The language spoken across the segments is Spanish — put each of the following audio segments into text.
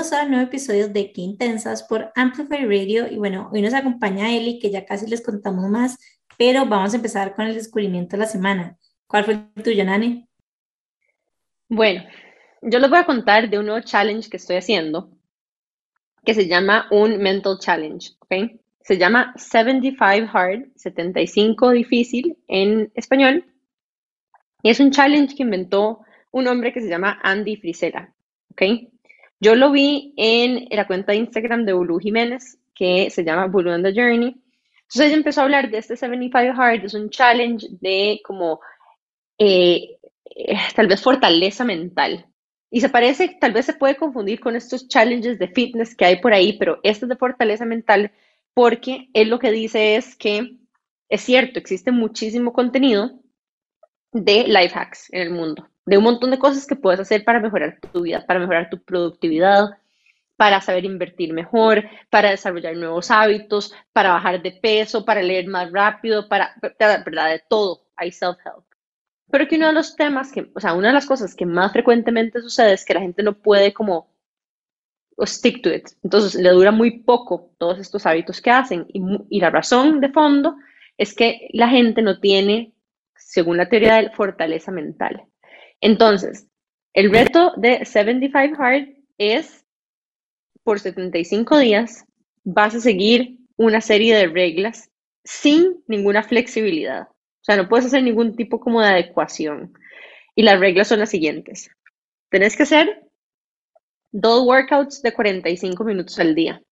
Bienvenidos a un nuevo episodio de Qué Intensas por Amplify Radio. Y bueno, hoy nos acompaña Eli, que ya casi les contamos más, pero vamos a empezar con el descubrimiento de la semana. ¿Cuál fue el tuyo, Nani? Bueno, yo les voy a contar de un nuevo challenge que estoy haciendo, que se llama un Mental Challenge, ¿ok? Se llama 75 Hard, 75 difícil en español. Y es un challenge que inventó un hombre que se llama Andy Frisella, ¿ok? Yo lo vi en la cuenta de Instagram de Bulu Jiménez, que se llama Bulu and the Journey. Entonces ella empezó a hablar de este 75 Hard, es un challenge de como eh, eh, tal vez fortaleza mental. Y se parece, tal vez se puede confundir con estos challenges de fitness que hay por ahí, pero este es de fortaleza mental porque él lo que dice es que es cierto, existe muchísimo contenido de life hacks en el mundo de un montón de cosas que puedes hacer para mejorar tu vida, para mejorar tu productividad, para saber invertir mejor, para desarrollar nuevos hábitos, para bajar de peso, para leer más rápido, para, ¿verdad? De todo, hay self-help. Pero que uno de los temas que, o sea, una de las cosas que más frecuentemente sucede es que la gente no puede como stick to it. Entonces le dura muy poco todos estos hábitos que hacen. Y, y la razón de fondo es que la gente no tiene, según la teoría de fortaleza mental. Entonces, el reto de 75 Hard es por 75 días vas a seguir una serie de reglas sin ninguna flexibilidad. O sea, no puedes hacer ningún tipo como de adecuación. Y las reglas son las siguientes. Tenés que hacer dos workouts de 45 minutos al día.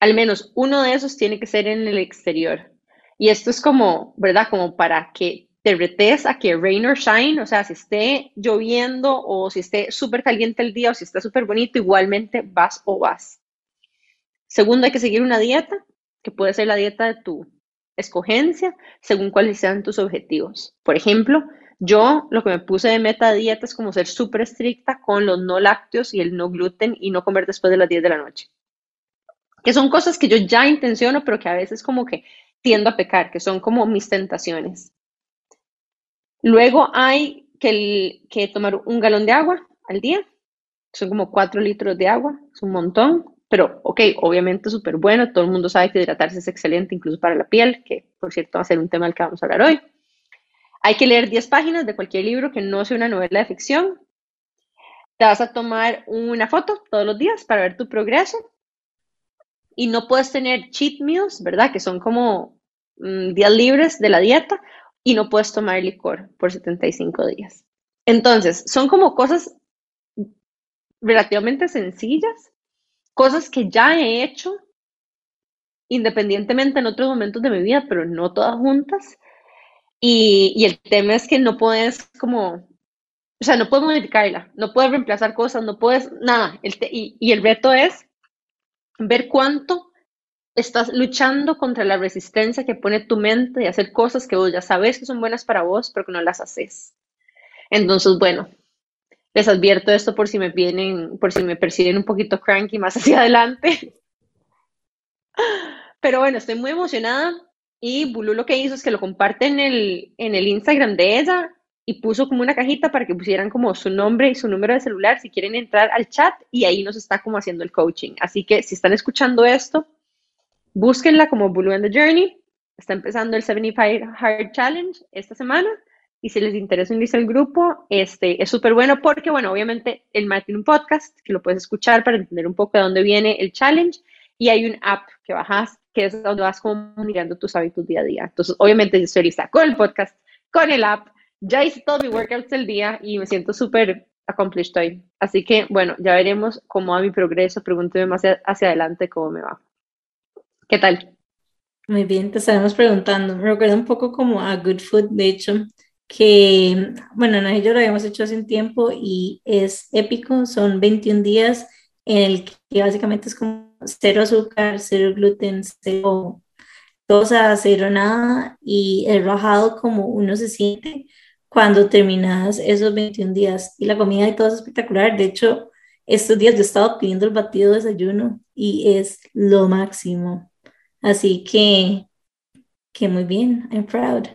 Al menos uno de esos tiene que ser en el exterior. Y esto es como, ¿verdad? Como para que te retes a que rain or shine, o sea, si esté lloviendo o si esté súper caliente el día o si está súper bonito, igualmente vas o vas. Segundo, hay que seguir una dieta, que puede ser la dieta de tu escogencia, según cuáles sean tus objetivos. Por ejemplo, yo lo que me puse de meta de dieta es como ser súper estricta con los no lácteos y el no gluten y no comer después de las 10 de la noche. Que son cosas que yo ya intenciono, pero que a veces como que tiendo a pecar, que son como mis tentaciones. Luego hay que, tomar un galón de agua al día. Son como cuatro litros de agua, es un montón. Pero, ok, obviamente súper bueno. Todo el mundo sabe que hidratarse es excelente, incluso para la piel, que por cierto va a ser un tema del que vamos a hablar hoy. Hay que leer 10 páginas de cualquier libro que no sea una novela de ficción. Te vas a tomar una foto todos los días para ver tu progreso. Y no puedes tener cheat meals, ¿verdad? Que son como mm, días libres de la dieta y no puedes tomar licor por 75 días. Entonces, son como cosas relativamente sencillas, cosas que ya he hecho independientemente en otros momentos de mi vida, pero no todas juntas. Y, el tema es que no puedes como, o sea, no puedes modificarla, no puedes reemplazar cosas, no puedes nada. y, y el reto es ver cuánto estás luchando contra la resistencia que pone tu mente de hacer cosas que vos ya sabes que son buenas para vos, pero que no las haces. Entonces, bueno, les advierto esto por si me vienen, por si me perciben un poquito cranky más hacia adelante. Pero bueno, estoy muy emocionada y Bulu lo que hizo es que lo comparte en el, en el Instagram de ella y puso como una cajita para que pusieran como su nombre y su número de celular si quieren entrar al chat y ahí nos está como haciendo el coaching. Así que si están escuchando esto, Búsquenla como Blue and the Journey. Está empezando el 75 Hard Challenge esta semana. Y si les interesa unirse al grupo, este, es súper bueno porque, bueno, obviamente el Matt tiene un podcast que lo puedes escuchar para entender un poco de dónde viene el challenge. Y hay un app que bajas que es donde vas como mirando tus hábitos día a día. Entonces, obviamente, yo estoy lista con el podcast, con el app. Ya hice todos mis workouts del día y me siento súper accomplished hoy. Así que, bueno, ya veremos cómo va mi progreso. Pregúnteme más hacia adelante cómo me va. ¿Qué tal? Muy bien, te estaremos preguntando. Recuerda un poco como a Good Food, de hecho, que, bueno, nosotros lo habíamos hecho hace un tiempo y es épico. Son 21 días en el que básicamente es como cero azúcar, cero gluten, cero cosa, cero nada y el rajado como uno se siente cuando terminas esos 21 días. Y la comida y todo es espectacular. De hecho, estos días yo he estado pidiendo el batido de desayuno y es lo máximo. Así que, que muy bien, I'm proud.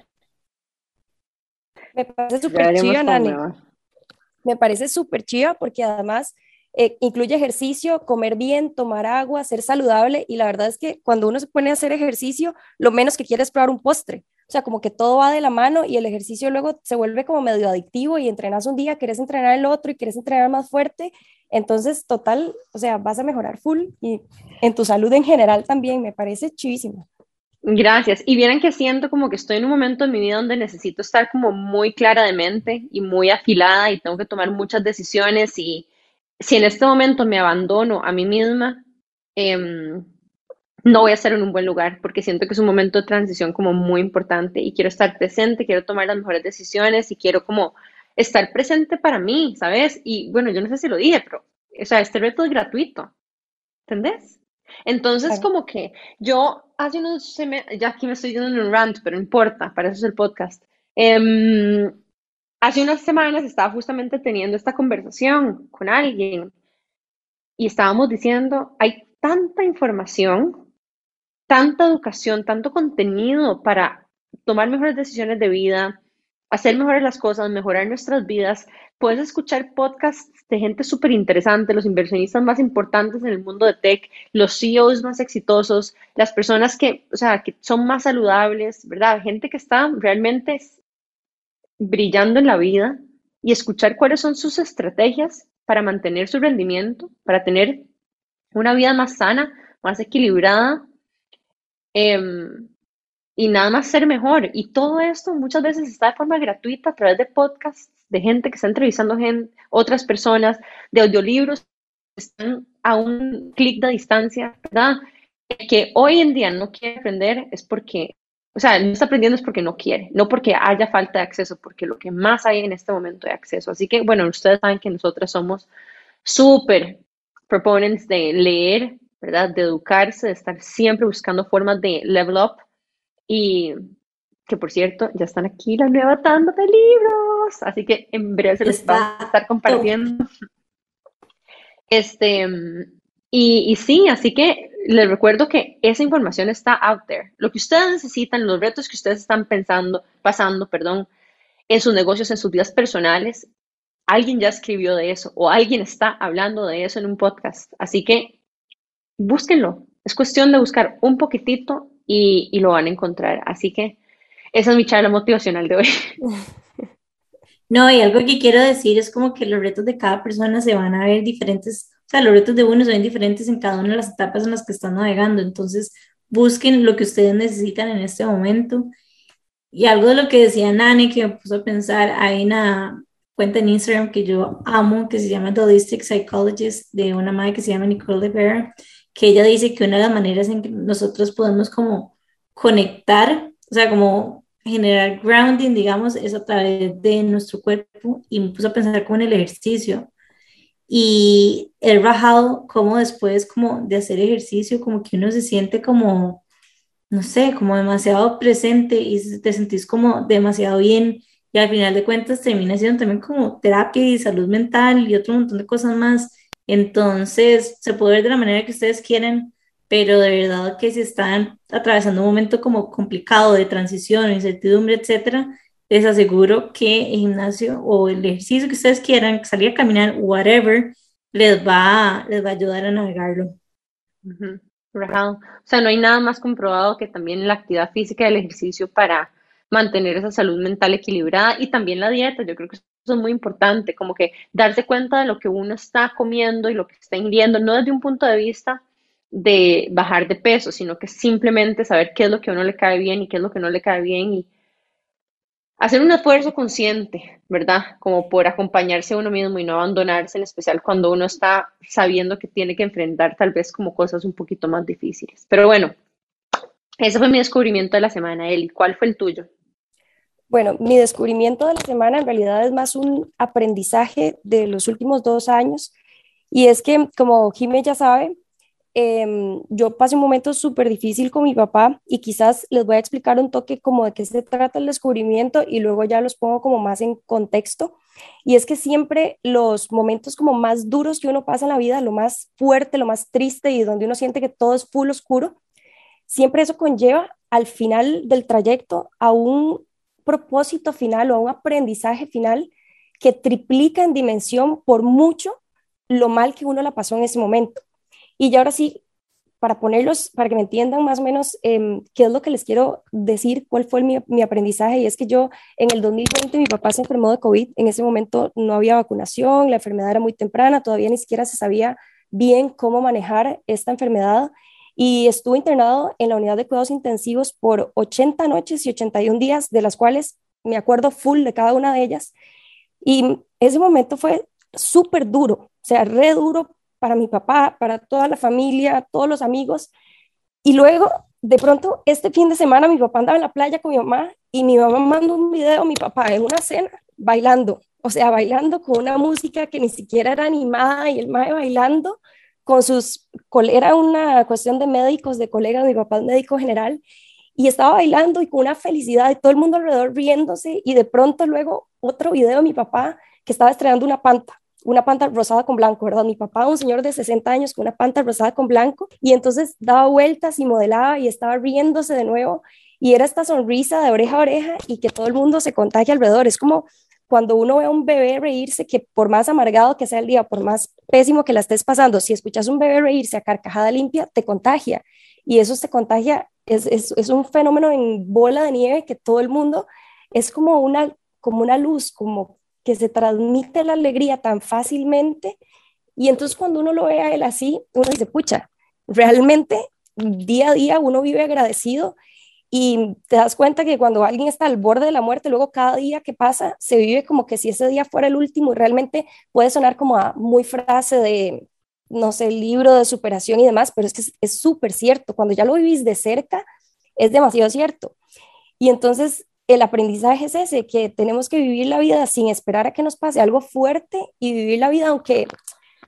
Me parece súper chiva, Nani. Me parece súper chiva porque además eh, incluye ejercicio, comer bien, tomar agua, ser saludable y la verdad es que cuando uno se pone a hacer ejercicio, lo menos que quiere es probar un postre. O sea, como que todo va de la mano y el ejercicio luego se vuelve como medio adictivo y entrenas un día, quieres entrenar el otro y quieres entrenar más fuerte. Entonces, total, o sea, vas a mejorar full y en tu salud en general también, me parece chivísimo. Gracias. Y vieran que siento como que estoy en un momento en mi vida donde necesito estar como muy clara de mente y muy afilada y tengo que tomar muchas decisiones y si en este momento me abandono a mí misma, em, no voy a estar en un buen lugar porque siento que es un momento de transición como muy importante y quiero estar presente, quiero tomar las mejores decisiones y quiero como estar presente para mí, ¿sabes? Y bueno, yo no sé si lo dije, pero, o sea, este reto es gratuito, ¿entendés? Entonces, como que yo hace unos, ya aquí me estoy yendo en un rant, pero no importa, para eso es el podcast. Em, hace unas semanas estaba justamente teniendo esta conversación con alguien y estábamos diciendo, hay tanta información, tanta educación, tanto contenido para tomar mejores decisiones de vida, hacer mejores las cosas, mejorar nuestras vidas. Puedes escuchar podcasts de gente súper interesante, los inversionistas más importantes en el mundo de tech, los CEOs más exitosos, las personas que, o sea, que son más saludables, ¿verdad? Gente que está realmente brillando en la vida y escuchar cuáles son sus estrategias para mantener su rendimiento, para tener una vida más sana, más equilibrada em, y nada más ser mejor. Y todo esto muchas veces está de forma gratuita a través de podcasts, de gente que está entrevistando gente, otras personas, de audiolibros que están a un clic de distancia, ¿verdad? que hoy en día no quiere aprender es porque o sea, no está aprendiendo es porque no quiere, no porque haya falta de acceso, porque lo que más hay en este momento de acceso. Así que, bueno, ustedes saben que nosotras somos súper proponents de leer, ¿verdad? De educarse, de estar siempre buscando formas de level up. Y que, por cierto, ya están aquí la nueva tanda de libros. Así que en breve se les va a estar compartiendo. Este, y, y sí, así que les recuerdo que esa información está out there. Lo que ustedes necesitan, los retos que ustedes están pensando, pasando, perdón, en sus negocios, en sus vidas personales, alguien ya escribió de eso o alguien está hablando de eso en un podcast. Así que búsquenlo. Es cuestión de buscar un poquitito y, y lo van a encontrar. Así que esa es mi charla motivacional de hoy. No, y algo que quiero decir es como que los retos de cada persona se van a ver diferentes sea, los retos de uno son diferentes en cada una de las etapas en las que están navegando. Entonces, busquen lo que ustedes necesitan en este momento. Y algo de lo que decía Nani que me puso a pensar, hay una cuenta en Instagram que yo amo, que se llama The Holistic Psychologist, de una madre que se llama Nicole de que ella dice que una de las maneras en que nosotros podemos como conectar, o sea, como generar grounding, digamos, es a través de nuestro cuerpo. Y me puso a pensar como en el ejercicio. Y he bajado como después como de hacer ejercicio, como que uno se siente como, no sé, como demasiado presente y te sentís como demasiado bien. Y al final de cuentas termina siendo también como terapia y salud mental y otro montón de cosas más. Entonces, se puede ver de la manera que ustedes quieren, pero de verdad que si están atravesando un momento como complicado de transición, incertidumbre, etcétera, les aseguro que el gimnasio o el ejercicio que ustedes quieran, salir a caminar, whatever, les va, les va a ayudar a navegarlo. O sea, no hay nada más comprobado que también la actividad física y el ejercicio para mantener esa salud mental equilibrada y también la dieta. Yo creo que eso es muy importante, como que darse cuenta de lo que uno está comiendo y lo que está ingiriendo, no desde un punto de vista de bajar de peso, sino que simplemente saber qué es lo que a uno le cae bien y qué es lo que no le cae bien y hacer un esfuerzo consciente, ¿verdad? Como por acompañarse a uno mismo y no abandonarse, en especial cuando uno está sabiendo que tiene que enfrentar tal vez como cosas un poquito más difíciles. Pero bueno, ese fue mi descubrimiento de la semana, Eli. ¿Cuál fue el tuyo? Bueno, mi descubrimiento de la semana en realidad es más un aprendizaje de los últimos dos años y es que, como Jimé ya sabe, Em, yo pasé un momento súper difícil con mi papá y quizás les voy a explicar un toque como de qué se trata el descubrimiento y luego ya los pongo como más en contexto. Y es que siempre los momentos como más duros que uno pasa en la vida, lo más fuerte, lo más triste y donde uno siente que todo es full oscuro, siempre eso conlleva al final del trayecto a un propósito final o a un aprendizaje final que triplica en dimensión por mucho lo mal que uno la pasó en ese momento. Y ya ahora sí, para ponerlos, para que me entiendan más o menos em, qué es lo que les quiero decir, cuál fue mi, mi, aprendizaje, y es que yo en el 2020 mi papá se enfermó de COVID, en ese momento no había vacunación, la enfermedad era muy temprana, todavía ni siquiera se sabía bien cómo manejar esta enfermedad y estuvo internado en la unidad de cuidados intensivos por 80 noches y 81 días, de las cuales me acuerdo full de cada una de ellas. Y ese momento fue súper duro, o sea, re duro para mi papá, para toda la familia, todos los amigos. Y luego, de pronto, este fin de semana mi papá andaba en la playa con mi mamá y mi mamá mandó un video mi papá en una cena bailando, o sea, bailando con una música que ni siquiera era animada y el mae bailando con sus, era una cuestión de médicos, de colegas, mi papá es médico general, y estaba bailando y con una felicidad y todo el mundo alrededor riéndose y de pronto luego otro video de mi papá que estaba estrenando una panta, una panta rosada con blanco, ¿verdad? Mi papá, un señor de 60 años con una panta rosada con blanco y entonces daba vueltas y modelaba y estaba riéndose de nuevo y era esta sonrisa de oreja a oreja y que todo el mundo se contagia alrededor. Es como cuando uno ve a un bebé reírse, que por más amargado que sea el día, por más pésimo que la estés pasando, si escuchas un bebé reírse a carcajada limpia, te contagia. Y eso se contagia, es, es, un fenómeno en bola de nieve que todo el mundo es como una, como una luz, como que se transmite la alegría tan fácilmente. Y entonces cuando uno lo ve a él así, uno dice, pucha, realmente día a día uno vive agradecido y te das cuenta que cuando alguien está al borde de la muerte, luego cada día que pasa se vive como que si ese día fuera el último y realmente puede sonar como a muy frase de, no sé, libro de superación y demás, pero es que es súper cierto. Cuando ya lo vivís de cerca, es demasiado cierto. Y entonces el aprendizaje es ese, que tenemos que vivir la vida sin esperar a que nos pase algo fuerte y vivir la vida aunque,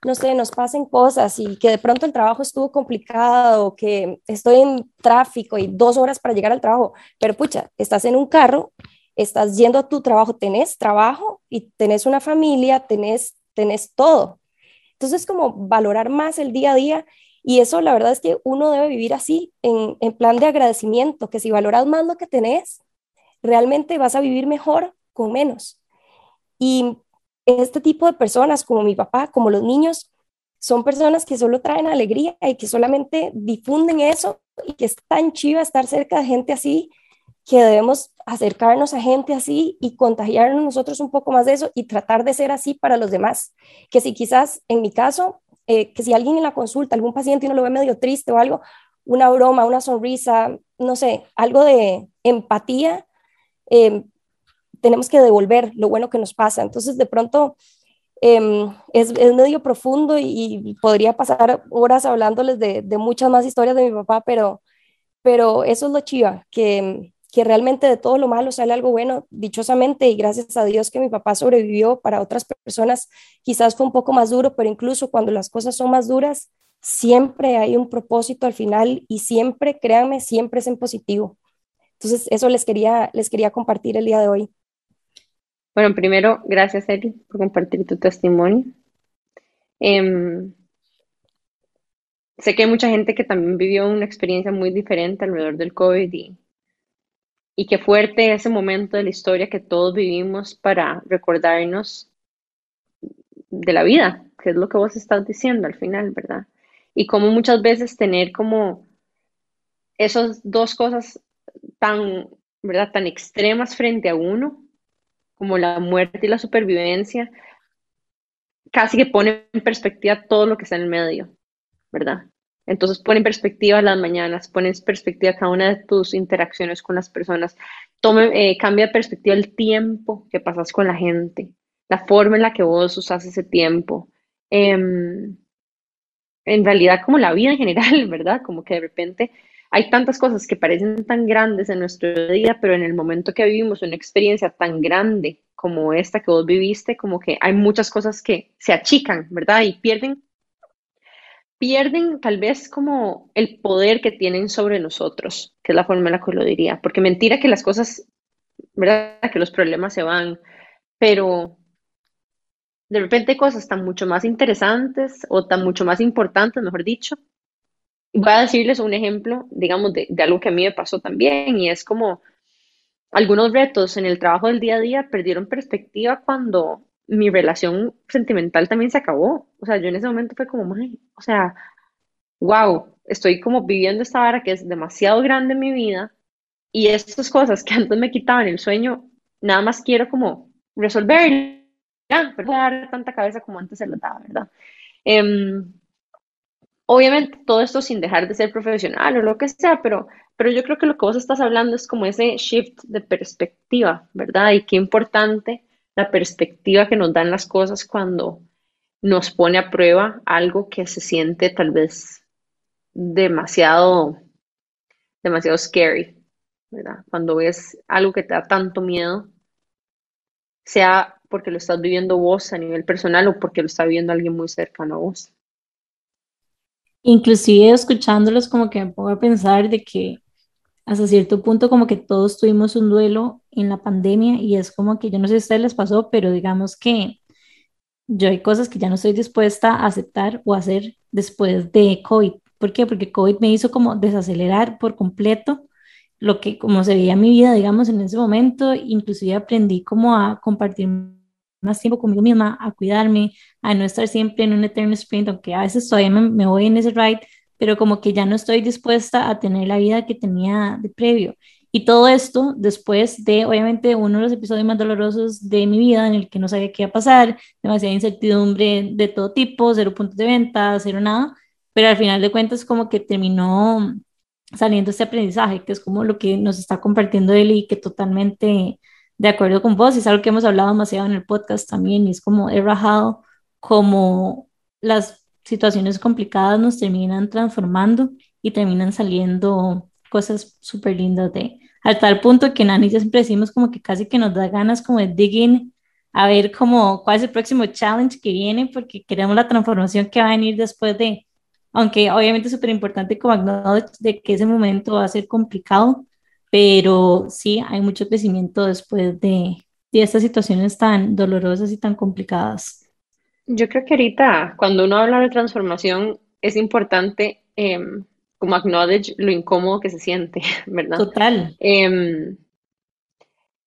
no sé, nos pasen cosas y que de pronto el trabajo estuvo complicado, que estoy en tráfico y dos horas para llegar al trabajo, pero pucha, estás en un carro, estás yendo a tu trabajo, tenés trabajo y tenés una familia, tenés, tenés todo. Entonces, como valorar más el día a día y eso la verdad es que uno debe vivir así, en, en plan de agradecimiento, que si valoras más lo que tenés, realmente vas a vivir mejor con menos. Y este tipo de personas, como mi papá, como los niños, son personas que solo traen alegría y que solamente difunden eso y que es tan chiva estar cerca de gente así que debemos acercarnos a gente así y contagiarnos nosotros un poco más de eso y tratar de ser así para los demás. Que si quizás en mi caso, eh, que si alguien en la consulta, algún paciente uno lo ve medio triste o algo, una broma, una sonrisa, no sé, algo de empatía, Em, tenemos que devolver lo bueno que nos pasa. Entonces, de pronto, em, es, es, medio profundo y, podría pasar horas hablándoles de, de, muchas más historias de mi papá, pero, pero eso es lo chiva, que, que realmente de todo lo malo sale algo bueno, dichosamente, y gracias a Dios que mi papá sobrevivió. Para otras personas quizás fue un poco más duro, pero incluso cuando las cosas son más duras, siempre hay un propósito al final y siempre, créanme, siempre es en positivo. Entonces, eso les quería, les quería compartir el día de hoy. Bueno, primero, gracias, Eli, por compartir tu testimonio. Em, sé que hay mucha gente que también vivió una experiencia muy diferente alrededor del COVID y, qué fuerte ese momento de la historia que todos vivimos para recordarnos de la vida, que es lo que vos estás diciendo al final, ¿verdad? Y como muchas veces tener como esas dos cosas tan, ¿verdad? tan extremas frente a uno, como la muerte y la supervivencia, casi que pone en perspectiva todo lo que está en el medio, ¿verdad? Entonces pone en perspectiva las mañanas, pone en perspectiva cada una de tus interacciones con las personas, tome, eh, cambia de perspectiva el tiempo que pasas con la gente, la forma en la que vos usas ese tiempo. Em, en realidad como la vida en general, ¿verdad? Como que de repente hay tantas cosas que parecen tan grandes en nuestro día, pero en el momento que vivimos una experiencia tan grande como esta que vos viviste, como que hay muchas cosas que se achican, ¿verdad? Y pierden, pierden tal vez como el poder que tienen sobre nosotros, que es la forma en la que lo diría, porque mentira que las cosas, ¿verdad? Que los problemas se van, pero de repente cosas tan mucho más interesantes o tan mucho más importantes, mejor dicho, voy a decirles un ejemplo, digamos, de, algo que a mí me pasó también, y es como algunos retos en el trabajo del día a día perdieron perspectiva cuando mi relación sentimental también se acabó. O sea, yo en ese momento fue como, o sea, wow, estoy como viviendo esta vara que es demasiado grande en mi vida y estas cosas que antes me quitaban el sueño, nada más quiero como resolver, pero no dar tanta cabeza como antes se lo daba, ¿verdad? Em, obviamente todo esto sin dejar de ser profesional o lo que sea, pero, pero yo creo que lo que vos estás hablando es como ese shift de perspectiva, ¿verdad? Y qué importante la perspectiva que nos dan las cosas cuando nos pone a prueba algo que se siente tal vez demasiado, demasiado scary, ¿verdad? Cuando ves algo que te da tanto miedo, sea porque lo estás viviendo vos a nivel personal o porque lo está viviendo alguien muy cercano a vos. Inclusive escuchándolos como que me pongo a pensar de que hasta cierto punto como que todos tuvimos un duelo en la pandemia y es como que yo no sé si a ustedes les pasó, pero digamos que yo hay cosas que ya no estoy dispuesta a aceptar o hacer después de COVID. ¿Por qué? Porque COVID me hizo como desacelerar por completo lo que como se veía mi vida, digamos, en ese momento. Inclusive aprendí como a compartir más tiempo conmigo misma, a cuidarme, a no estar siempre en un eterno sprint, aunque a veces todavía me, me voy en ese ride, pero como que ya no estoy dispuesta a tener la vida que tenía de previo. Y todo esto después de, obviamente, uno de los episodios más dolorosos de mi vida en el que no sabía qué iba a pasar, demasiada incertidumbre de todo tipo, cero puntos de venta, cero nada, pero al final de cuentas como que terminó saliendo este aprendizaje, que es como lo que nos está compartiendo él y que totalmente de acuerdo con vos, es algo que hemos hablado demasiado en el podcast también, y es como he rajado como las situaciones complicadas nos terminan transformando y terminan saliendo cosas súper lindas de, al tal punto que Nani ya siempre decimos como que casi que nos da ganas como de digging a ver como cuál es el próximo challenge que viene, porque queremos la transformación que va a venir después de, aunque obviamente es súper importante como acknowledge de que ese momento va a ser complicado, pero sí hay mucho crecimiento después de, de estas situaciones tan dolorosas y tan complicadas. Yo creo que ahorita, cuando uno habla de transformación, es importante em, como acknowledge lo incómodo que se siente, ¿verdad? Total. Em,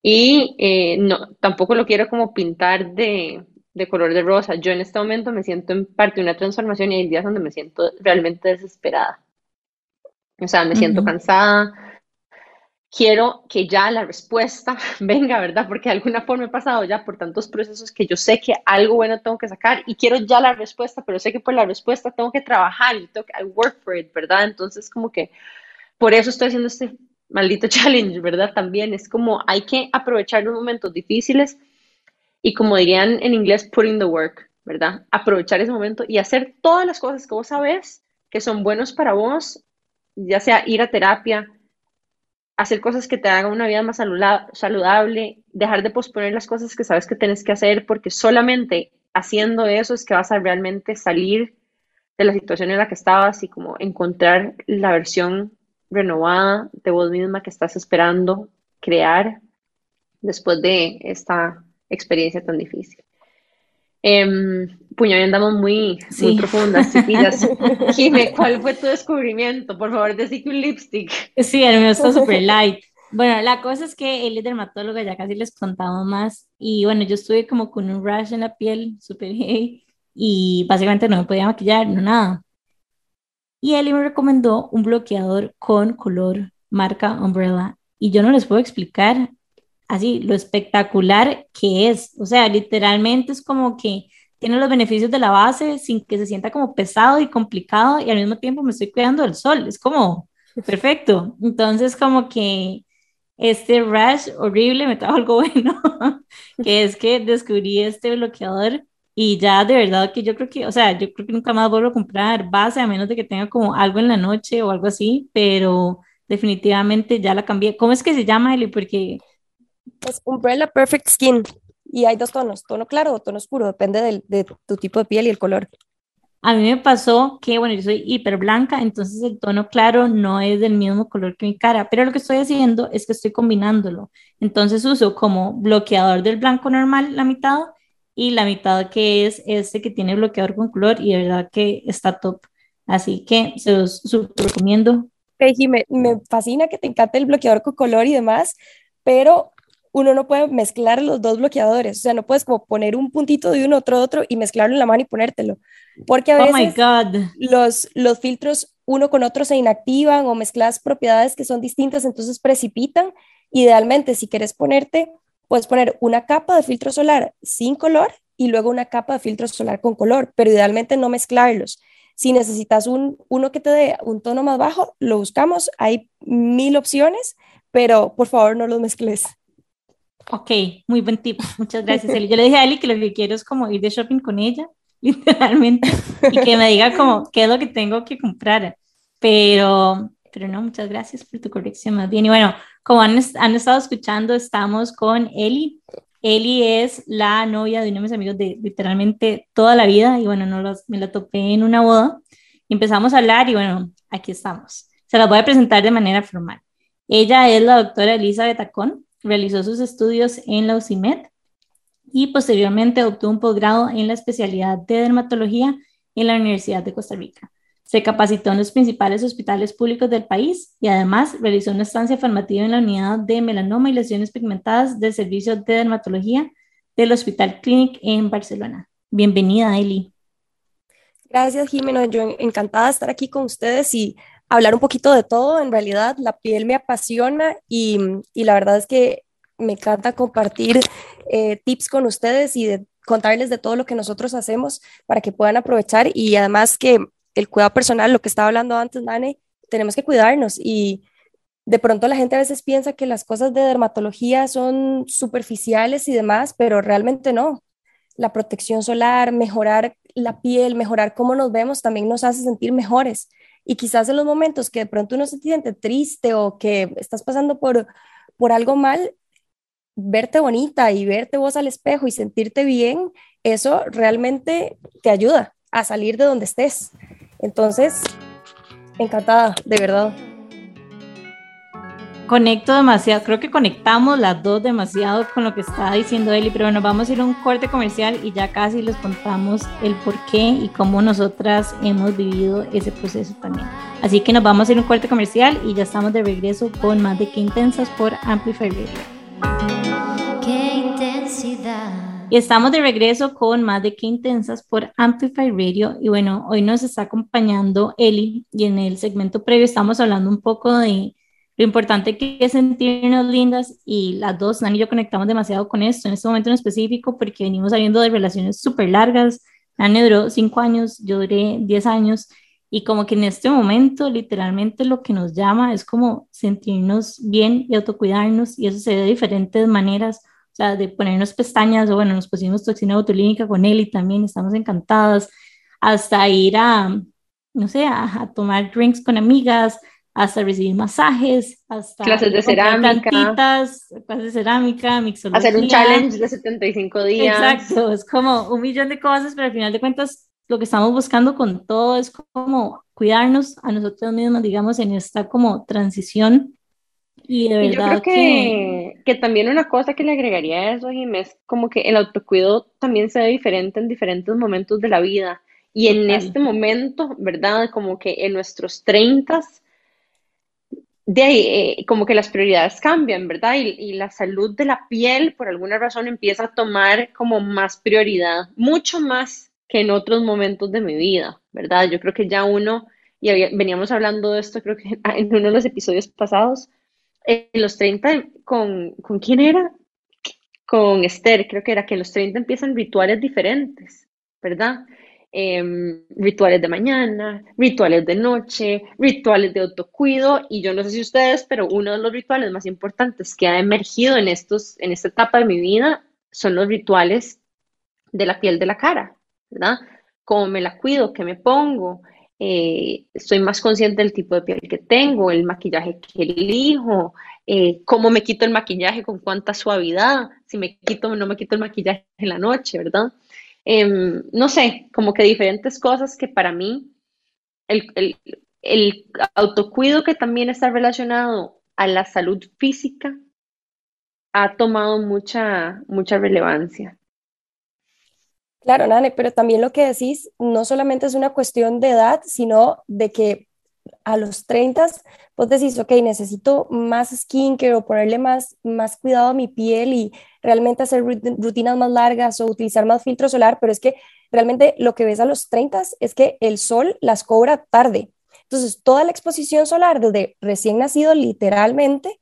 y eh, no, tampoco lo quiero como pintar de, de, color de rosa. Yo en este momento me siento en parte una transformación y hay días donde me siento realmente desesperada. O sea, me siento cansada, quiero que ya la respuesta venga, ¿verdad? Porque de alguna forma he pasado ya por tantos procesos que yo sé que algo bueno tengo que sacar y quiero ya la respuesta, pero sé que por la respuesta tengo que trabajar y tengo que work for it, ¿verdad? Entonces, como que por eso estoy haciendo este maldito challenge, ¿verdad? También es como hay que aprovechar los momentos difíciles y como dirían en inglés, put in the work, ¿verdad? Aprovechar ese momento y hacer todas las cosas que vos sabes que son buenos para vos, ya sea ir a terapia, hacer cosas que te hagan una vida más saludable, dejar de posponer las cosas que sabes que tienes que hacer, porque solamente haciendo eso es que vas a realmente salir de la situación en la que estabas y como encontrar la versión renovada de vos misma que estás esperando crear después de esta experiencia tan difícil. Eh, puño, andamos muy, muy profundas, chiquillas. Jime, ¿cuál fue tu descubrimiento? Por favor, decí que un lipstick. Sí, el mío está súper light. Bueno, la cosa es que él es dermatólogo, ya casi les contamos más. Y bueno, yo estuve como con un rash en la piel, súper heavy, y básicamente no me podía maquillar, no nada. Y él me recomendó un bloqueador con color marca Umbrella. Y yo no les puedo explicar así lo espectacular que es. O sea, literalmente es como que tiene los beneficios de la base sin que se sienta como pesado y complicado y al mismo tiempo me estoy cuidando del sol. Es como perfecto. Entonces, como que este rash horrible me trajo algo bueno, que es que descubrí este bloqueador y ya de verdad que yo creo que, o sea, yo creo que nunca más vuelvo a comprar base a menos de que tenga como algo en la noche o algo así, pero definitivamente ya la cambié. ¿Cómo es que se llama, Eli? Porque es Umbrella Perfect Skin y hay dos tonos, tono claro o tono oscuro, depende de tu tipo de piel y el color. A mí me pasó que, bueno, yo soy hiper blanca, entonces el tono claro no es del mismo color que mi cara, pero lo que estoy haciendo es que estoy combinándolo. Entonces uso como bloqueador del blanco normal la mitad y la mitad que es este que tiene bloqueador con color y de verdad que está top. Así que se los recomiendo. Hey, me, me fascina que te encante el bloqueador con color y demás, pero uno no puede mezclar los dos bloqueadores, o sea, no puedes como poner un puntito de uno, otro, otro y mezclarlo en la mano y ponértelo, porque a Oh my veces God. los, los filtros uno con otro se inactivan o mezclas propiedades que son distintas, entonces precipitan. Idealmente, si quieres ponerte, puedes poner una capa de filtro solar sin color y luego una capa de filtro solar con color, pero idealmente no mezclarlos. Si necesitas un, uno que te dé un tono más bajo, lo buscamos. Hay mil opciones, pero por favor no los mezcles. Ok, muy buen tip. Muchas gracias, Eli. Yo le dije a Eli que lo que quiero es como ir de shopping con ella, literalmente, y que me diga como qué es lo que tengo que comprar. Pero, pero no, muchas gracias por tu corrección más bien. Y bueno, como han, han estado escuchando, estamos con Eli. Eli es la novia de uno de mis amigos de literalmente toda la vida y bueno, no los, me la topé en una boda. Y empezamos a hablar y bueno, aquí estamos. Se las voy a presentar de manera formal. Ella es la doctora Elizabeth Acón, realizó sus estudios en la UCIMED y posteriormente obtuvo un posgrado en la especialidad de dermatología en la Universidad de Costa Rica. Se capacitó en los principales hospitales públicos del país y además realizó una estancia formativa en la unidad de melanoma y lesiones pigmentadas del Servicio de Dermatología del Hospital Clinic en Barcelona. Bienvenida, Eli. Gracias, Jimeno. Yo encantada de estar aquí con ustedes y hablar un poquito de todo. En realidad, la piel me apasiona y, y la verdad es que me encanta compartir eh, tips con ustedes y contarles de todo lo que nosotros hacemos para que puedan aprovechar y además que el cuidado personal, lo que estaba hablando antes, Dani, tenemos que cuidarnos y de pronto la gente a veces piensa que las cosas de dermatología son superficiales y demás, pero realmente no. La protección solar, mejorar la piel, mejorar cómo nos vemos, también nos hace sentir mejores. Y quizás en los momentos que de pronto uno se siente triste o que estás pasando por, por algo mal, verte bonita y verte vos al espejo y sentirte bien, eso realmente te ayuda a salir de donde estés. Entonces, encantada, de verdad. Conecto demasiado, creo que conectamos las dos demasiado con lo que estaba diciendo Eli, pero bueno, vamos a ir a un corte comercial y ya casi les contamos el por qué y cómo nosotras hemos vivido ese proceso también. Así que nos vamos a ir a un corte comercial y ya estamos de regreso con más de Qué Intensas por Amplify Radio. Qué intensidad. Y estamos de regreso con más de Qué Intensas por Amplify Radio. Y bueno, hoy nos está acompañando Eli y en el segmento previo estamos hablando un poco de lo importante que es sentirnos lindas y las dos, Nani y yo conectamos demasiado con esto en este momento en específico porque venimos saliendo de relaciones súper largas. Nani duró cinco años, yo duré diez años y como que en este momento literalmente lo que nos llama es como sentirnos bien y autocuidarnos y eso se ve de diferentes maneras o sea, de ponernos pestañas, o bueno, nos pusimos toxina botulínica con él y también estamos encantadas, hasta ir a, no sé, a, a tomar drinks con amigas, hasta recibir masajes, hasta clases de cerámica, plantitas, clases de cerámica, mixología. Hacer un challenge de 75 días. Exacto, es como un millón de cosas, pero al final de cuentas lo que estamos buscando con todo es como cuidarnos a nosotros mismos, digamos, en esta como transición y, de y yo creo que, que, que, también una cosa que le agregaría a eso, Jim, es como que el autocuido también se ve diferente en diferentes momentos de la vida. Y en Total. este momento, ¿verdad? Como que en nuestros 30 de ahí, eh, como que las prioridades cambian, ¿verdad? Y, y, la salud de la piel, por alguna razón, empieza a tomar como más prioridad, mucho más que en otros momentos de mi vida, ¿verdad? Yo creo que ya uno, y veníamos hablando de esto, creo que en uno de los episodios pasados, en los 30, ¿con, ¿con quién era? Con Esther, creo que era que en los 30 empiezan rituales diferentes, ¿verdad? Eh, rituales de mañana, rituales de noche, rituales de autocuido, y yo no sé si ustedes, pero uno de los rituales más importantes que ha emergido en, estos, en esta etapa de mi vida son los rituales de la piel de la cara, ¿verdad? Cómo me la cuido, qué me pongo, eh, soy más consciente del tipo de piel que tengo, el maquillaje que elijo, eh, cómo me quito el maquillaje, con cuánta suavidad, si me quito o no me quito el maquillaje en la noche, ¿verdad? Eh, no sé, como que diferentes cosas que para mí el, el, el, autocuido que también está relacionado a la salud física ha tomado mucha, mucha relevancia. Claro, Nane, pero también lo que decís no solamente es una cuestión de edad, sino de que a los 30, vos decís, ok, necesito más skincare o ponerle más, más cuidado a mi piel y realmente hacer rutinas más largas o utilizar más filtro solar, pero es que realmente lo que ves a los 30 es que el sol las cobra tarde. Entonces, toda la exposición solar desde recién nacido, literalmente,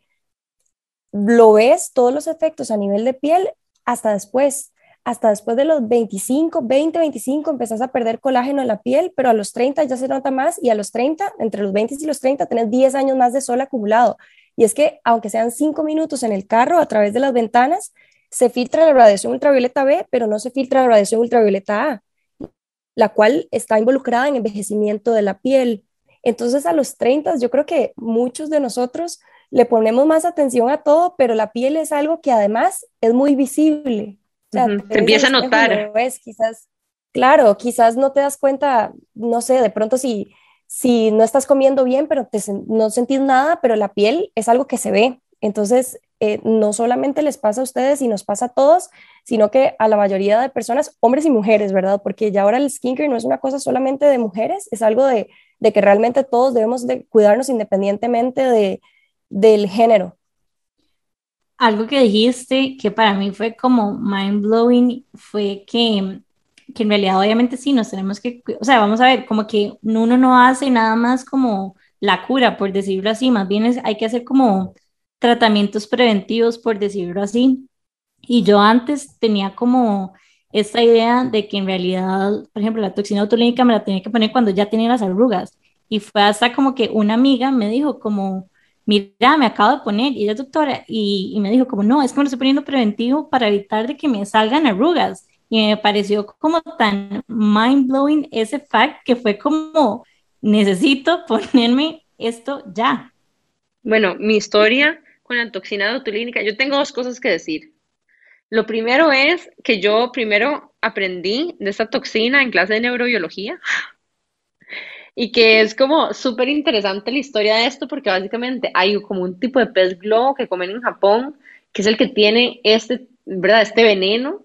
lo ves, todos los efectos a nivel de piel, hasta después hasta después de los 25, 20, 25 empezás a perder colágeno en la piel, pero a los 30 ya se nota más y a los 30, entre los 20 y los 30, tenés 10 años más de sol acumulado. Y es que aunque sean 5 minutos en el carro a través de las ventanas, se filtra la radiación ultravioleta B, pero no se filtra la radiación ultravioleta A, la cual está involucrada en envejecimiento de la piel. Entonces a los 30 yo creo que muchos de nosotros le ponemos más atención a todo, pero la piel es algo que además es muy visible se empieza a notar. Es, quizás, claro, quizás no te das cuenta, no sé, de pronto si, si no estás comiendo bien, pero te, no sentís nada, pero la piel es algo que se ve. Entonces, eh, no solamente les pasa a ustedes y nos pasa a todos, sino que a la mayoría de personas, hombres y mujeres, ¿verdad? Porque ya ahora el skincare no es una cosa solamente de mujeres, es algo de, de que realmente todos debemos de cuidarnos independientemente de, del género algo que dijiste que para mí fue como mind blowing fue que, que en realidad obviamente sí nos tenemos que, o sea, vamos a ver, como que uno no hace nada más como la cura, por decirlo así, más bien hay que hacer como tratamientos preventivos, por decirlo así. Y yo antes tenía como esta idea de que en realidad, por ejemplo, la toxina botulínica me la tenía que poner cuando ya tenía las arrugas. Y fue hasta como que una amiga me dijo como, mira, me acabo de poner, y ella doctora, y, me dijo como, no, es que me lo estoy poniendo preventivo para evitar de que me salgan arrugas. Y me pareció como tan mind blowing ese fact que fue como, necesito ponerme esto ya. Bueno, mi historia con la toxina botulínica, yo tengo dos cosas que decir. Lo primero es que yo primero aprendí de esta toxina en clase de neurobiología y que es como súper interesante la historia de esto porque básicamente hay como un tipo de pez globo que comen en Japón, que es el que tiene este, ¿verdad? Este veneno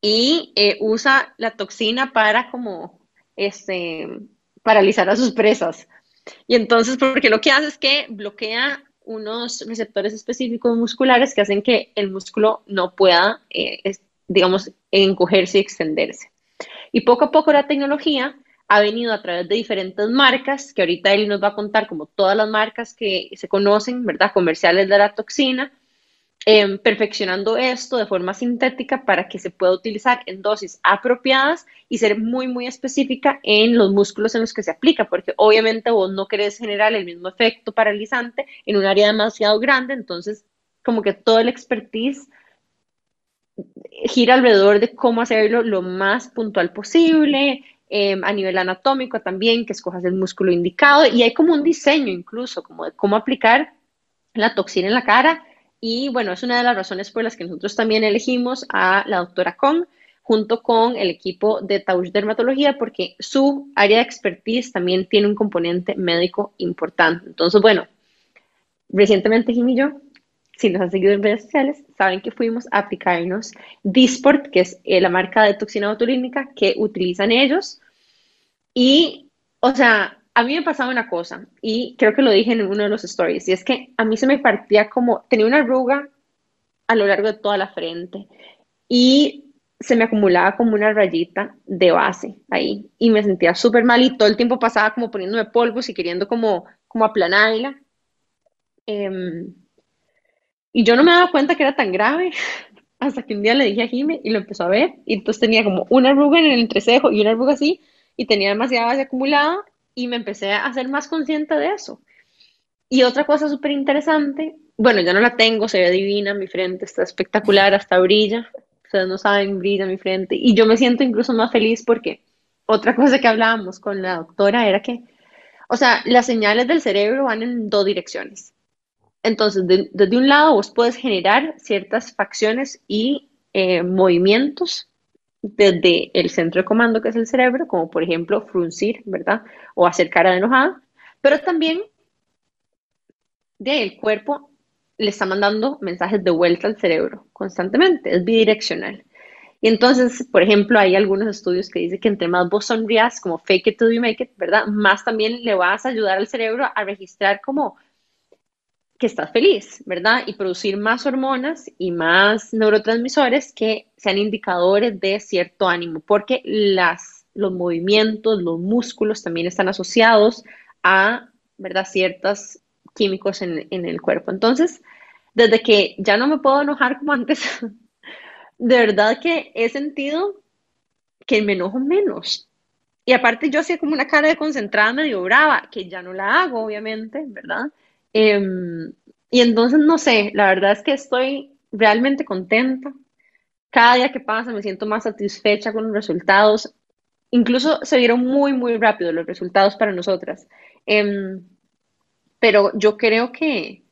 y eh, usa la toxina para como este, paralizar a sus presas. Y entonces, porque lo que hace es que bloquea unos receptores específicos musculares que hacen que el músculo no pueda, eh, digamos, encogerse y extenderse. Y poco a poco la tecnología ha venido a través de diferentes marcas, que ahorita él nos va a contar como todas las marcas que se conocen, ¿verdad? Comerciales de la toxina, em, perfeccionando esto de forma sintética para que se pueda utilizar en dosis apropiadas y ser muy, muy específica en los músculos en los que se aplica, porque obviamente vos no querés generar el mismo efecto paralizante en un área demasiado grande, entonces como que todo el expertise gira alrededor de cómo hacerlo lo más puntual posible, Em, a nivel anatómico también, que escojas el músculo indicado y hay como un diseño incluso, como de cómo aplicar la toxina en la cara y bueno, es una de las razones por las que nosotros también elegimos a la doctora Kong junto con el equipo de Tausch Dermatología porque su área de expertise también tiene un componente médico importante. Entonces, bueno, recientemente Jim y yo, si nos han seguido en redes sociales, saben que fuimos a aplicarnos Disport, que es eh, la marca de toxina botulínica que utilizan ellos. Y, o sea, a mí me pasaba una cosa, y creo que lo dije en uno de los stories, y es que a mí se me partía como, tenía una arruga a lo largo de toda la frente, y se me acumulaba como una rayita de base ahí, y me sentía súper mal, y todo el tiempo pasaba como poniéndome polvos y queriendo como, como aplanarla. Em, y yo no me daba cuenta que era tan grave hasta que un día le dije a Jime y lo empezó a ver. Y entonces tenía como una arruga en el entrecejo y una arruga así. Y tenía demasiada base acumulada. Y me empecé a ser más consciente de eso. Y otra cosa súper interesante. Bueno, ya no la tengo, se ve divina, mi frente está espectacular, hasta brilla. Ustedes no saben, brilla mi frente. Y yo me siento incluso más feliz porque otra cosa que hablábamos con la doctora era que, o sea, las señales del cerebro van en dos direcciones entonces, desde un lado vos puedes generar ciertas facciones y eh, movimientos desde el centro de comando que es el cerebro, como por ejemplo fruncir, ¿verdad? O hacer cara de enojada, pero también de el cuerpo le está mandando mensajes de vuelta al cerebro constantemente, es bidireccional. Y entonces, por ejemplo, hay algunos estudios que dicen que entre más vos sonrías, como fake it till you make it, ¿verdad? Más también le vas a ayudar al cerebro a registrar como que estás feliz, ¿verdad? Y producir más hormonas y más neurotransmisores que sean indicadores de cierto ánimo, porque las, los movimientos, los músculos también están asociados a, ¿verdad? Ciertos químicos en, en el cuerpo. Entonces, desde que ya no me puedo enojar como antes, de verdad que he sentido que me enojo menos. Y aparte yo hacía como una cara de concentrada medio brava, que ya no la hago, obviamente, ¿verdad? Em, y entonces, no sé, la verdad es que estoy realmente contenta. Cada día que pasa me siento más satisfecha con los resultados. Incluso se vieron muy, muy rápido los resultados para nosotras. Em, pero yo creo que,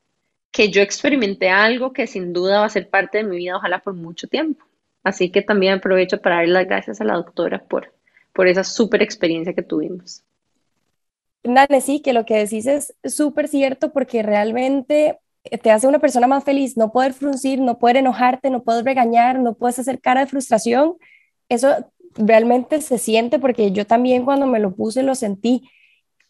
que yo experimenté algo que sin duda va a ser parte de mi vida, ojalá por mucho tiempo. Así que también aprovecho para darle las gracias a la doctora por, por esa súper experiencia que tuvimos. Nane, sí, que lo que decís es súper cierto porque realmente te hace una persona más feliz, no poder fruncir, no poder enojarte, no poder regañar, no puedes hacer cara de frustración. Eso realmente se siente porque yo también cuando me lo puse lo sentí.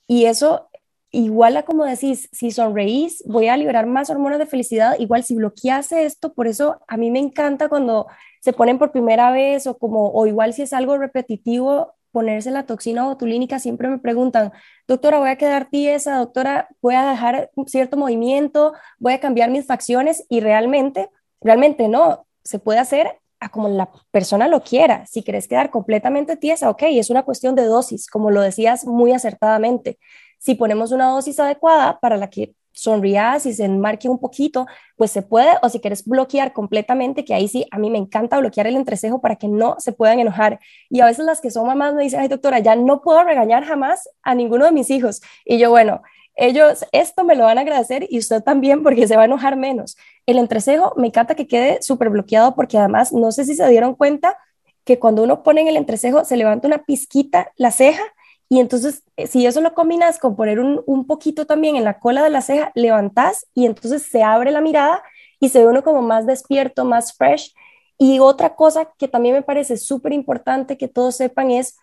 Y eso igual a como decís, si sonreís, voy a liberar más hormonas de felicidad, igual si bloqueas esto, por eso a mí me encanta cuando se ponen por primera vez o como, o igual si es algo repetitivo, ponerse la toxina botulínica, siempre me preguntan, doctora, voy a quedar tiesa, doctora, voy a dejar cierto movimiento, voy a cambiar mis facciones y realmente, realmente no, se puede hacer a como la persona lo quiera. Si quieres quedar completamente tiesa, ok, es una cuestión de dosis, como lo decías muy acertadamente. Si ponemos una dosis adecuada para la que sonrías y se enmarque un poquito, pues se puede, o si quieres bloquear completamente, que ahí sí, a mí me encanta bloquear el entrecejo para que no se puedan enojar. Y a veces las que son mamás me dicen, ay doctora, ya no puedo regañar jamás a ninguno de mis hijos. Y yo, bueno, ellos esto me lo van a agradecer y usted también porque se va a enojar menos. El entrecejo me encanta que quede súper bloqueado porque además, no sé si se dieron cuenta que cuando uno pone en el entrecejo se levanta una pizquita la ceja y entonces, eh, si eso lo combinas con poner un, un, poquito también en la cola de la ceja, levantás y entonces se abre la mirada y se ve uno como más despierto, más fresh. Y otra cosa que también me parece súper importante que todos sepan es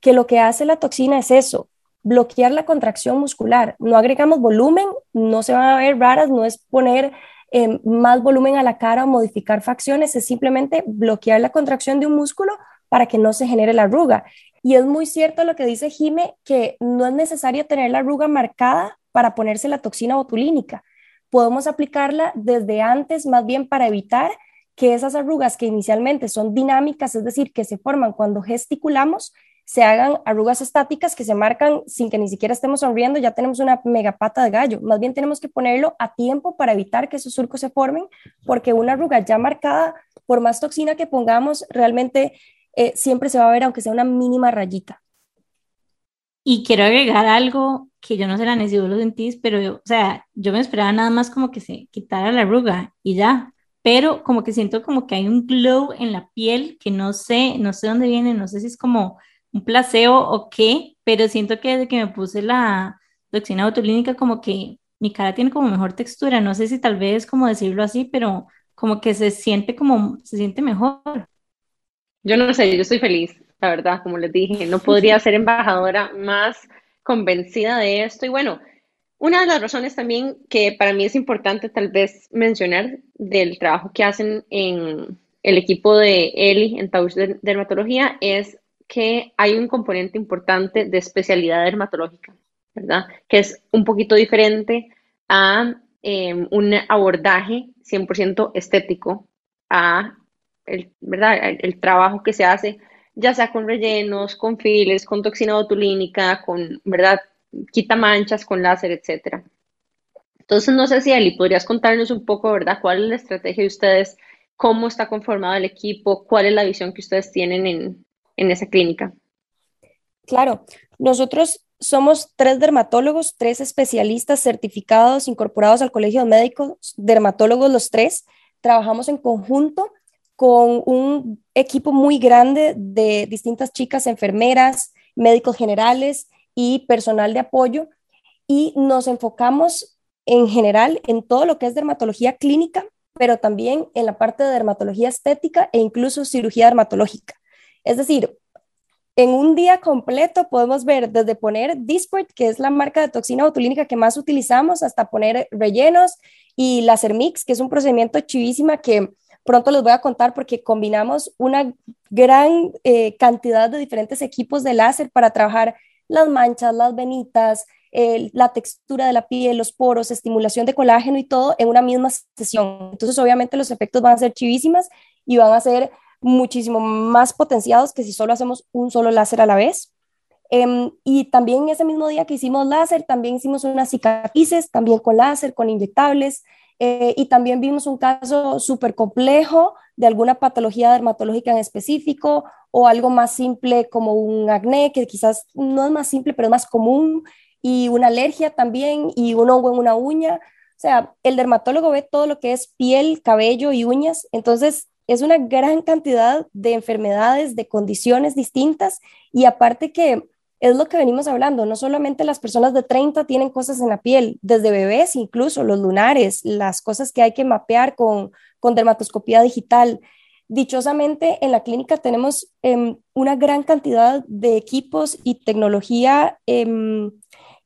que lo que hace la toxina es eso, bloquear la contracción muscular. No agregamos volumen, no se van a ver raras, no es poner eh, más volumen a la cara o modificar facciones, es simplemente bloquear la contracción de un músculo para que no se genere la arruga. Y es muy cierto lo que dice Jime, que no es necesario tener la arruga marcada para ponerse la toxina botulínica. Podemos aplicarla desde antes, más bien para evitar que esas arrugas que inicialmente son dinámicas, es decir, que se forman cuando gesticulamos, se hagan arrugas estáticas que se marcan sin que ni siquiera estemos sonriendo, ya tenemos una megapata de gallo. Más bien tenemos que ponerlo a tiempo para evitar que esos surcos se formen, porque una arruga ya marcada, por más toxina que pongamos, realmente eh, siempre se va a ver aunque sea una mínima rayita. Y quiero agregar algo que yo no sé la necesidad lo sentís, pero yo, o sea, yo me esperaba nada más como que se quitara la arruga y ya, pero como que siento como que hay un glow en la piel que no sé, no sé dónde viene, no sé si es como un placebo o qué, pero siento que desde que me puse la toxina botulínica como que mi cara tiene como mejor textura, no sé si tal vez como decirlo así, pero como que se siente como, se siente mejor. Yo no sé, yo estoy feliz, la verdad, como les dije, no podría ser embajadora más convencida de esto. Y bueno, una de las razones también que para mí es importante tal vez mencionar del trabajo que hacen en el equipo de Eli en Tausch de Dermatología es que hay un componente importante de especialidad dermatológica, ¿verdad? Que es un poquito diferente a eh, un abordaje 100% estético a el, ¿verdad? El, trabajo que se hace, ya sea con rellenos, con files, con toxina botulínica, con, ¿verdad? Quita manchas, con láser, etcétera. Entonces, no sé si Eli, podrías contarnos un poco, ¿verdad? ¿Cuál es la estrategia de ustedes? ¿Cómo está conformado el equipo? ¿Cuál es la visión que ustedes tienen en, en esa clínica? Claro, nosotros somos tres dermatólogos, tres especialistas certificados, incorporados al Colegio de Médicos, dermatólogos los tres. Trabajamos en conjunto con un equipo muy grande de distintas chicas enfermeras, médicos generales y personal de apoyo y nos enfocamos en general en todo lo que es dermatología clínica, pero también en la parte de dermatología estética e incluso cirugía dermatológica. Es decir, en un día completo podemos ver desde poner Dysport, que es la marca de toxina botulínica que más utilizamos, hasta poner rellenos y láser mix, que es un procedimiento chivísima que pronto les voy a contar porque combinamos una gran eh, cantidad de diferentes equipos de láser para trabajar las manchas, las venitas, la textura de la piel, los poros, estimulación de colágeno y todo en una misma sesión. Entonces, obviamente los efectos van a ser chivísimas y van a ser muchísimo más potenciados que si solo hacemos un solo láser a la vez. Em, y también ese mismo día que hicimos láser, también hicimos unas cicatrices, también con láser, con inyectables, eh, y también vimos un caso súper complejo de alguna patología dermatológica en específico o algo más simple como un acné, que quizás no es más simple, pero es más común, y una alergia también, y un hongo en una uña. O sea, el dermatólogo ve todo lo que es piel, cabello y uñas, entonces es una gran cantidad de enfermedades, de condiciones distintas y aparte que es lo que venimos hablando, no solamente las personas de 30 tienen cosas en la piel, desde bebés incluso, los lunares, las cosas que hay que mapear con, con dermatoscopía digital. Dichosamente, en la clínica tenemos em, una gran cantidad de equipos y tecnología em,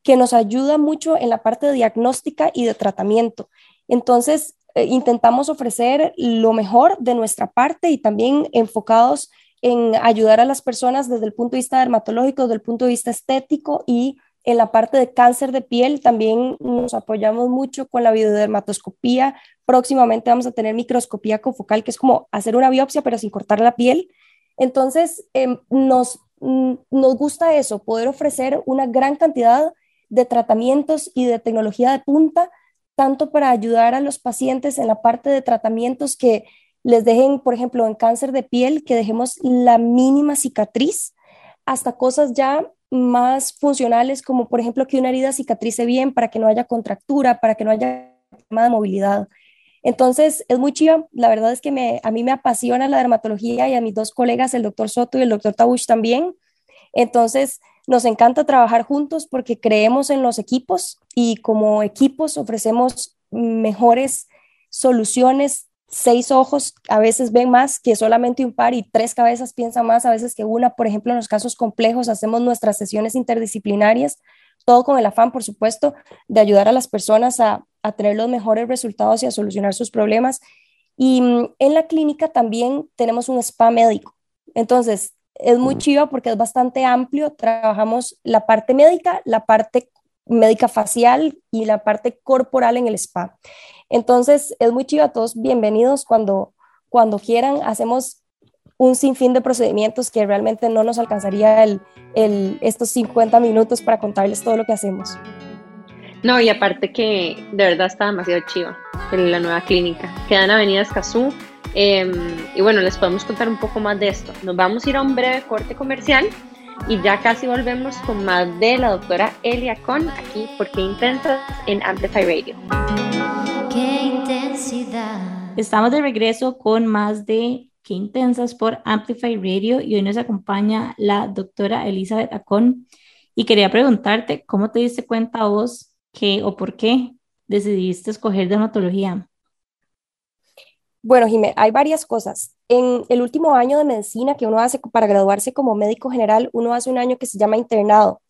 que nos ayuda mucho en la parte de diagnóstica y de tratamiento. Entonces, eh, intentamos ofrecer lo mejor de nuestra parte y también enfocados en ayudar a las personas desde el punto de vista dermatológico, desde el punto de vista estético y en la parte de cáncer de piel también nos apoyamos mucho con la videodermatoscopía. Próximamente vamos a tener microscopía confocal, que es como hacer una biopsia pero sin cortar la piel. Entonces, em, nos, mm, nos gusta eso, poder ofrecer una gran cantidad de tratamientos y de tecnología de punta tanto para ayudar a los pacientes en la parte de tratamientos que les dejen, por ejemplo, en cáncer de piel, que dejemos la mínima cicatriz, hasta cosas ya más funcionales, como por ejemplo que una herida cicatrice bien para que no haya contractura, para que no haya problema de movilidad. Entonces, es muy chido. La verdad es que me, a mí me apasiona la dermatología y a mis dos colegas, el doctor Soto y el doctor Tabush también. Entonces, nos encanta trabajar juntos porque creemos en los equipos y como equipos ofrecemos mejores soluciones. Seis ojos a veces ven más que solamente un par y tres cabezas piensan más a veces que una. Por ejemplo, en los casos complejos hacemos nuestras sesiones interdisciplinarias, todo con el afán, por supuesto, de ayudar a las personas a, a tener los mejores resultados y a solucionar sus problemas. Y mm, en la clínica también tenemos un spa médico. Entonces, es muy chiva porque es bastante amplio. Trabajamos la parte médica, la parte médica facial y la parte corporal en el spa. Entonces, es muy chiva. Todos bienvenidos cuando, cuando quieran. Hacemos un sinfín de procedimientos que realmente no nos alcanzaría el, estos 50 minutos para contarles todo lo que hacemos. No, y aparte que de verdad está demasiado chiva en la nueva clínica. Queda en Avenida Escazú, Em, y bueno, les podemos contar un poco más de esto. Nos vamos a ir a un breve corte comercial y ya casi volvemos con más de la doctora Elia Con aquí porque Intensas en Amplify Radio. Qué intensidad. Estamos de regreso con más de Qué Intensas por Amplify Radio y hoy nos acompaña la doctora Elizabeth Acon y quería preguntarte cómo te diste cuenta vos que o por qué decidiste escoger dermatología. Bueno, Jimé, hay varias cosas. En el último año de medicina que uno hace para graduarse como médico general, uno hace un año que se llama internado.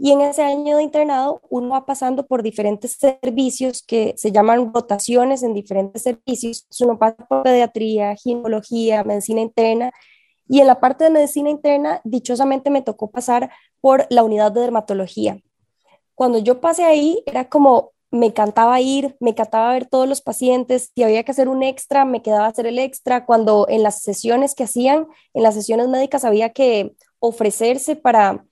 Y en ese año de internado, uno va pasando por diferentes servicios que se llaman rotaciones en diferentes servicios. Uno pasa por pediatría, ginecología, medicina interna. Y en la parte de medicina interna, dichosamente me tocó pasar por la unidad de dermatología. Cuando yo pasé ahí, era como me encantaba ir, me encantaba ver todos los pacientes, si había que hacer un extra, me quedaba hacer el extra, cuando en las sesiones que hacían, en las sesiones médicas había que ofrecerse para,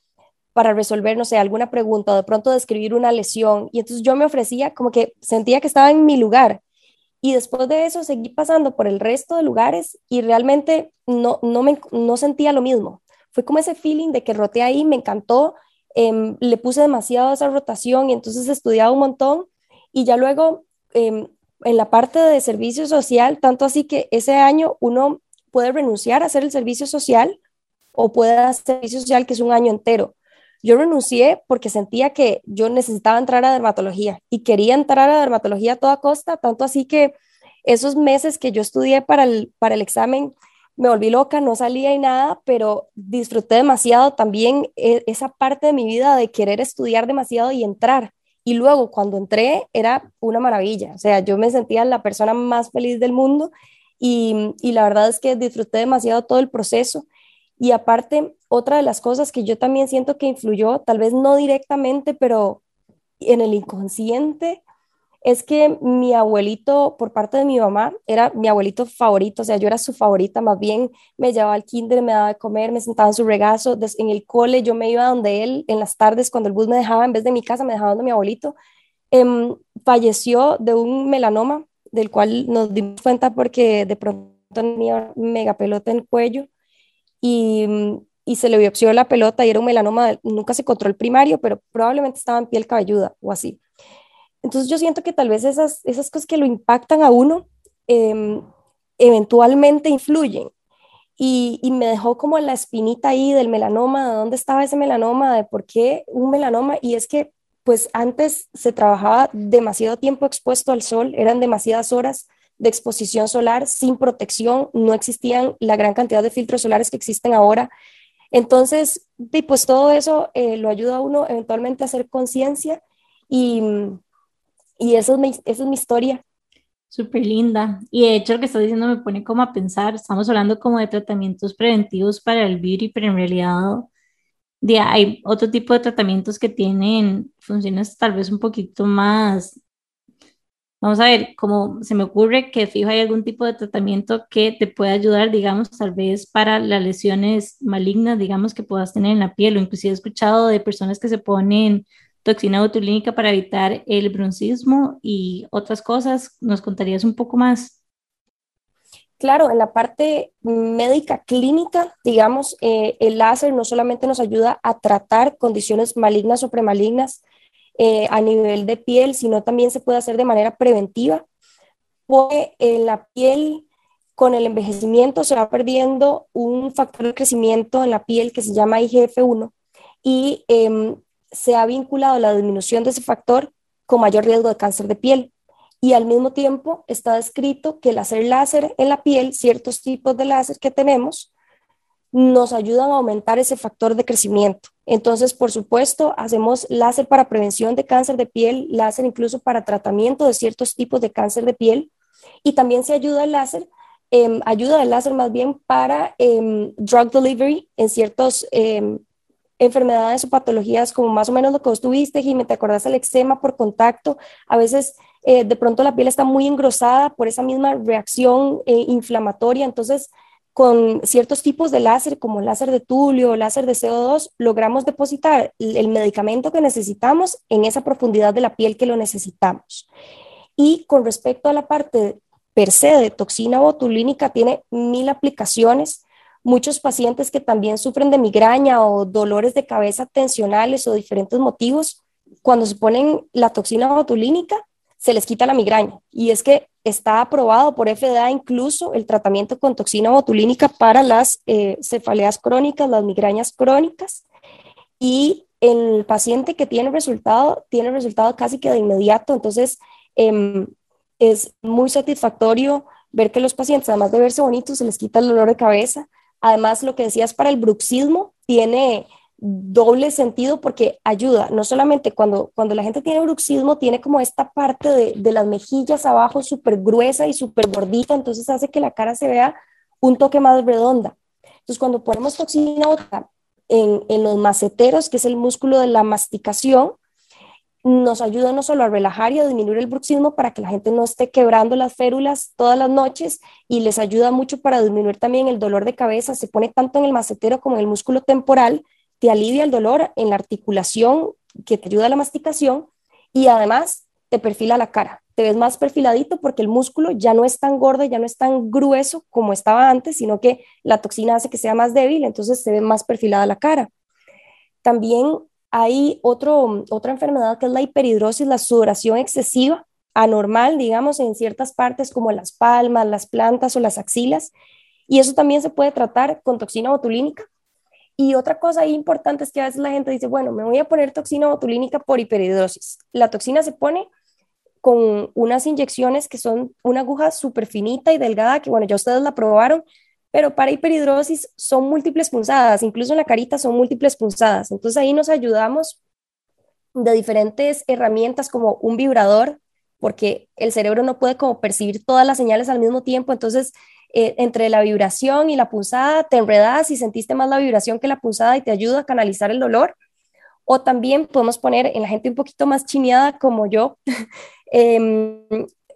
para resolver, no sé, alguna pregunta o de pronto describir una lesión, y entonces yo me ofrecía como que sentía que estaba en mi lugar, y después de eso seguí pasando por el resto de lugares y realmente no, no, me, no sentía lo mismo. Fue como ese feeling de que roté ahí, me encantó, Em, le puse demasiado esa rotación y entonces estudiaba un montón y ya luego em, en la parte de servicio social, tanto así que ese año uno puede renunciar a hacer el servicio social o puede hacer servicio social que es un año entero. Yo renuncié porque sentía que yo necesitaba entrar a dermatología y quería entrar a dermatología a toda costa, tanto así que esos meses que yo estudié para el, para el examen, me volví loca, no salía y nada, pero disfruté demasiado también e, esa parte de mi vida de querer estudiar demasiado y entrar. Y luego cuando entré era una maravilla, o sea, yo me sentía la persona más feliz del mundo y, y la verdad es que disfruté demasiado todo el proceso. Y aparte, otra de las cosas que yo también siento que influyó, tal vez no directamente, pero en el inconsciente, es que mi abuelito, por parte de mi mamá, era mi abuelito favorito, o sea, yo era su favorita, más bien me llevaba al kinder, me daba de comer, me sentaba en su regazo, en el cole yo me iba donde él, en las tardes cuando el bus me dejaba, en vez de mi casa, me dejaba donde mi abuelito. Em, falleció de un melanoma, del cual nos dimos cuenta porque de pronto tenía mega pelota en el cuello y, y se le biopsió la pelota y era un melanoma, nunca se encontró el primario, pero probablemente estaba en piel cabelluda o así. Entonces yo siento que tal vez esas, esas cosas que lo impactan a uno em, eventualmente influyen. Y, y, me dejó como la espinita ahí del melanoma, de dónde estaba ese melanoma, de por qué un melanoma. Y es que pues antes se trabajaba demasiado tiempo expuesto al sol, eran demasiadas horas de exposición solar sin protección, no existían la gran cantidad de filtros solares que existen ahora. Entonces, pues todo eso eh, lo ayuda a uno eventualmente a hacer conciencia y, y eso, es mi, eso es mi historia. Súper linda. Y de hecho lo que estás diciendo me pone como a pensar, estamos hablando como de tratamientos preventivos para el beauty, pero en realidad de, hay otro tipo de tratamientos que tienen funciones tal vez un poquito más, vamos a ver, como se me ocurre que fijo hay algún tipo de tratamiento que te pueda ayudar, digamos, tal vez para las lesiones malignas, digamos, que puedas tener en la piel, o inclusive he escuchado de personas que se ponen toxina botulínica para evitar el broncismo y otras cosas. ¿Nos contarías un poco más? Claro, en la parte médica clínica, digamos, eh, el láser no solamente nos ayuda a tratar condiciones malignas o premalignas eh, a nivel de piel, sino también se puede hacer de manera preventiva, porque en la piel con el envejecimiento se va perdiendo un factor de crecimiento en la piel que se llama IGF-1 y em, se ha vinculado la disminución de ese factor con mayor riesgo de cáncer de piel. Y al mismo tiempo está descrito que el hacer láser en la piel, ciertos tipos de láser que tenemos, nos ayudan a aumentar ese factor de crecimiento. Entonces, por supuesto, hacemos láser para prevención de cáncer de piel, láser incluso para tratamiento de ciertos tipos de cáncer de piel. Y también se ayuda el láser, em, ayuda el láser más bien para em, drug delivery en ciertos em, enfermedades o patologías como más o menos lo que vos tuviste, Jimmy, te acordás del eczema por contacto, a veces eh, de pronto la piel está muy engrosada por esa misma reacción eh, inflamatoria, entonces con ciertos tipos de láser como láser de tulio, láser de CO2, logramos depositar el medicamento que necesitamos en esa profundidad de la piel que lo necesitamos. Y con respecto a la parte per se de toxina botulínica, tiene mil aplicaciones muchos pacientes que también sufren de migraña o dolores de cabeza tensionales o diferentes motivos, cuando se ponen la toxina botulínica, se les quita la migraña. Y es que está aprobado por FDA incluso el tratamiento con toxina botulínica para las eh, cefaleas crónicas, las migrañas crónicas. Y el paciente que tiene resultado, tiene resultado casi que de inmediato. Entonces, em, es muy satisfactorio ver que los pacientes, además de verse bonitos, se les quita el dolor de cabeza, Además, lo que decías para el bruxismo tiene doble sentido porque ayuda, no solamente cuando, cuando la gente tiene bruxismo, tiene como esta parte de, de las mejillas abajo súper gruesa y súper gordita, entonces hace que la cara se vea un toque más redonda. Entonces, cuando ponemos toxina en, en los maceteros, que es el músculo de la masticación, nos ayuda no solo a relajar y a disminuir el bruxismo para que la gente no esté quebrando las férulas todas las noches y les ayuda mucho para disminuir también el dolor de cabeza. Se pone tanto en el macetero como en el músculo temporal, te alivia el dolor en la articulación que te ayuda a la masticación y además te perfila la cara. Te ves más perfiladito porque el músculo ya no es tan gordo, ya no es tan grueso como estaba antes, sino que la toxina hace que sea más débil, entonces se ve más perfilada la cara. También hay otro, otra enfermedad que es la hiperhidrosis, la sudoración excesiva, anormal, digamos, en ciertas partes como las palmas, las plantas o las axilas. Y eso también se puede tratar con toxina botulínica. Y otra cosa importante es que a veces la gente dice, bueno, me voy a poner toxina botulínica por hiperhidrosis. La toxina se pone con unas inyecciones que son una aguja súper finita y delgada, que bueno, ya ustedes la probaron, pero para hiperhidrosis son múltiples punzadas, incluso en la carita son múltiples punzadas. Entonces ahí nos ayudamos de diferentes herramientas como un vibrador, porque el cerebro no puede como percibir todas las señales al mismo tiempo, entonces eh, entre la vibración y la punzada te enredas y sentiste más la vibración que la punzada y te ayuda a canalizar el dolor. O también podemos poner en la gente un poquito más chineada como yo, em,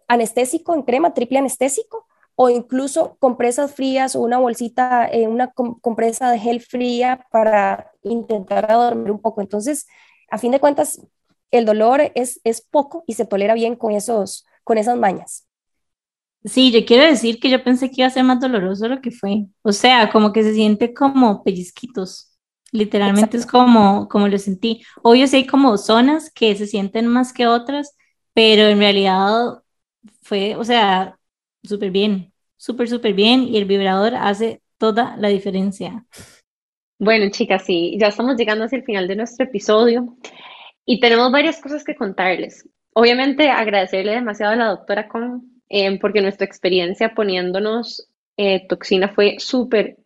anestésico en crema, triple anestésico, o incluso compresas frías o una bolsita, eh, una compresa de gel fría para intentar dormir un poco. Entonces, a fin de cuentas, el dolor es, es poco y se tolera bien con, esos, con esas mañas. Sí, yo quiero decir que yo pensé que iba a ser más doloroso lo que fue. O sea, como que se siente como pellizquitos. Literalmente es como, como lo sentí. Obvio, sí hay como zonas que se sienten más que otras, pero en realidad fue, o sea, súper bien, súper, súper bien. Y el vibrador hace toda la diferencia. Bueno, chicas, sí, ya estamos llegando hacia el final de nuestro episodio y tenemos varias cosas que contarles. Obviamente, agradecerle demasiado a la doctora Con Em, porque nuestra experiencia poniéndonos eh, toxina fue súper,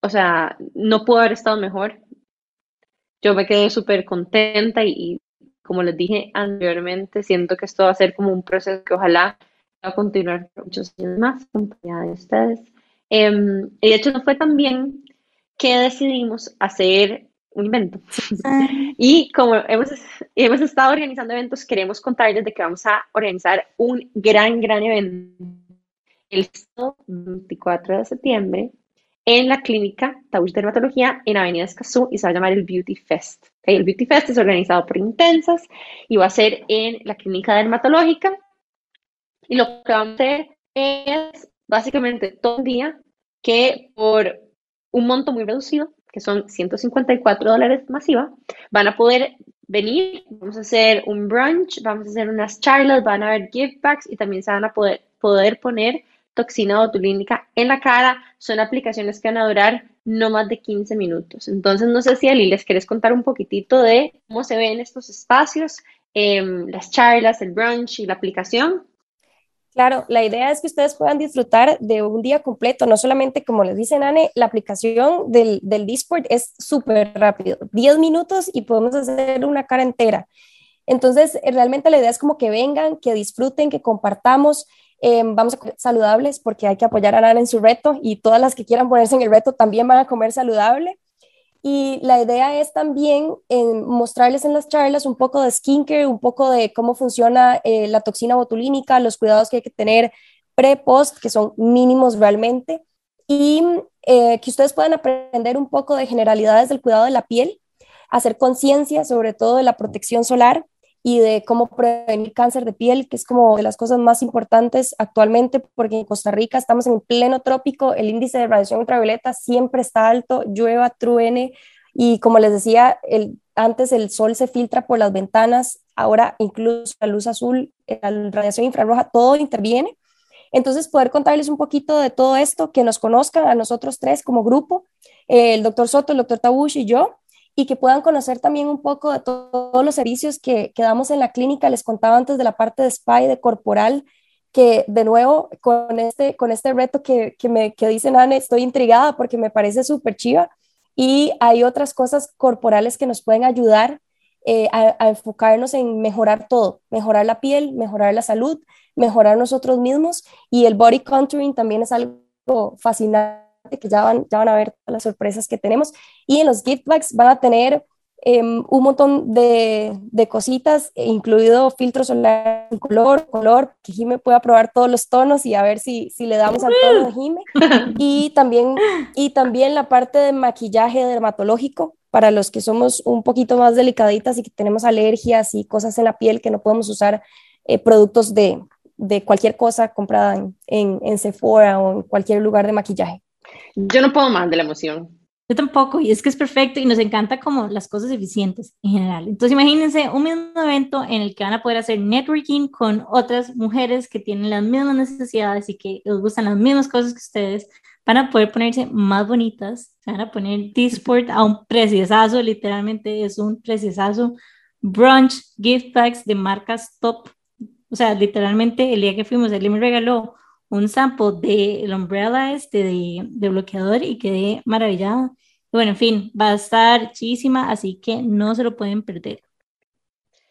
o sea, no pudo haber estado mejor. Yo me quedé súper contenta y, como les dije anteriormente, siento que esto va a ser como un proceso que ojalá a continuar muchos años más, compañía de ustedes. Em, y de hecho no fue tan bien que decidimos hacer un evento. y como hemos, hemos estado organizando eventos, queremos contarles de que vamos a organizar un gran, gran evento el 24 de septiembre en la clínica Tausch Dermatología en Avenida Escazú y se va a llamar el Beauty Fest. El Beauty Fest es organizado por Intensas y va a ser en la clínica dermatológica. Y lo que vamos a hacer es básicamente todo el día que por un monto muy reducido que son 154 dólares masiva, van a poder venir, vamos a hacer un brunch, vamos a hacer unas charlas, van a haber gift packs y también se van a poder, poner toxina botulínica en la cara. Son aplicaciones que van a durar no más de 15 minutos. Entonces, no sé si Ali les quieres contar un poquitito de cómo se ven estos espacios, em, las charlas, el brunch y la aplicación. Claro, la idea es que ustedes puedan disfrutar de un día completo, no solamente como les dice Nane, la aplicación del, del Discord es súper rápido, 10 minutos y podemos hacer una cara entera. Entonces, eh, realmente la idea es como que vengan, que disfruten, que compartamos, eh, vamos a comer saludables porque hay que apoyar a Nane en su reto y todas las que quieran ponerse en el reto también van a comer saludable. Y la idea es también en mostrarles en las charlas un poco de skincare, un poco de cómo funciona eh, la toxina botulínica, los cuidados que hay que tener pre-post, que son mínimos realmente, y eh, que ustedes puedan aprender un poco de generalidades del cuidado de la piel, hacer conciencia sobre todo de la protección solar y de cómo prevenir cáncer de piel, que es como de las cosas más importantes actualmente, porque en Costa Rica estamos en pleno trópico, el índice de radiación ultravioleta siempre está alto, llueva, truene, y como les decía, el, antes el sol se filtra por las ventanas, ahora incluso la luz azul, la radiación infrarroja, todo interviene. Entonces, poder contarles un poquito de todo esto, que nos conozcan a nosotros tres como grupo, el doctor Soto, el doctor Tabush y yo, y que puedan conocer también un poco de todos los servicios que, que, damos en la clínica. Les contaba antes de la parte de spa y de corporal, que de nuevo con este, con este reto que, que me que dicen, Anne, estoy intrigada porque me parece súper chiva. Y hay otras cosas corporales que nos pueden ayudar eh, a, a, enfocarnos en mejorar todo, mejorar la piel, mejorar la salud, mejorar nosotros mismos. Y el body contouring también es algo fascinante que ya van, ya van a ver las sorpresas que tenemos. Y en los gift bags van a tener um, un montón de, de, cositas, incluido filtros solar color, color, que Jime pueda probar todos los tonos y a ver si, si le damos al tono de Jime. Y también, y también la parte de maquillaje dermatológico, para los que somos un poquito más delicaditas y que tenemos alergias y cosas en la piel que no podemos usar eh, productos de, de, cualquier cosa comprada en, en, en Sephora o en cualquier lugar de maquillaje. Yo no puedo más de la emoción. Yo tampoco, y es que es perfecto y nos encanta como las cosas eficientes en general. Entonces imagínense un mismo evento en el que van a poder hacer networking con otras mujeres que tienen las mismas necesidades y que les gustan las mismas cosas que ustedes, van a poder ponerse más bonitas, van a poner Disport a un preciosazo, literalmente es un preciosazo, brunch, gift packs de marcas top O sea, literalmente el día que fuimos, él me regaló un sample del umbrella este de, de bloqueador y quedé maravillada. Bueno, en fin, va a estar chísima, así que no se lo pueden perder.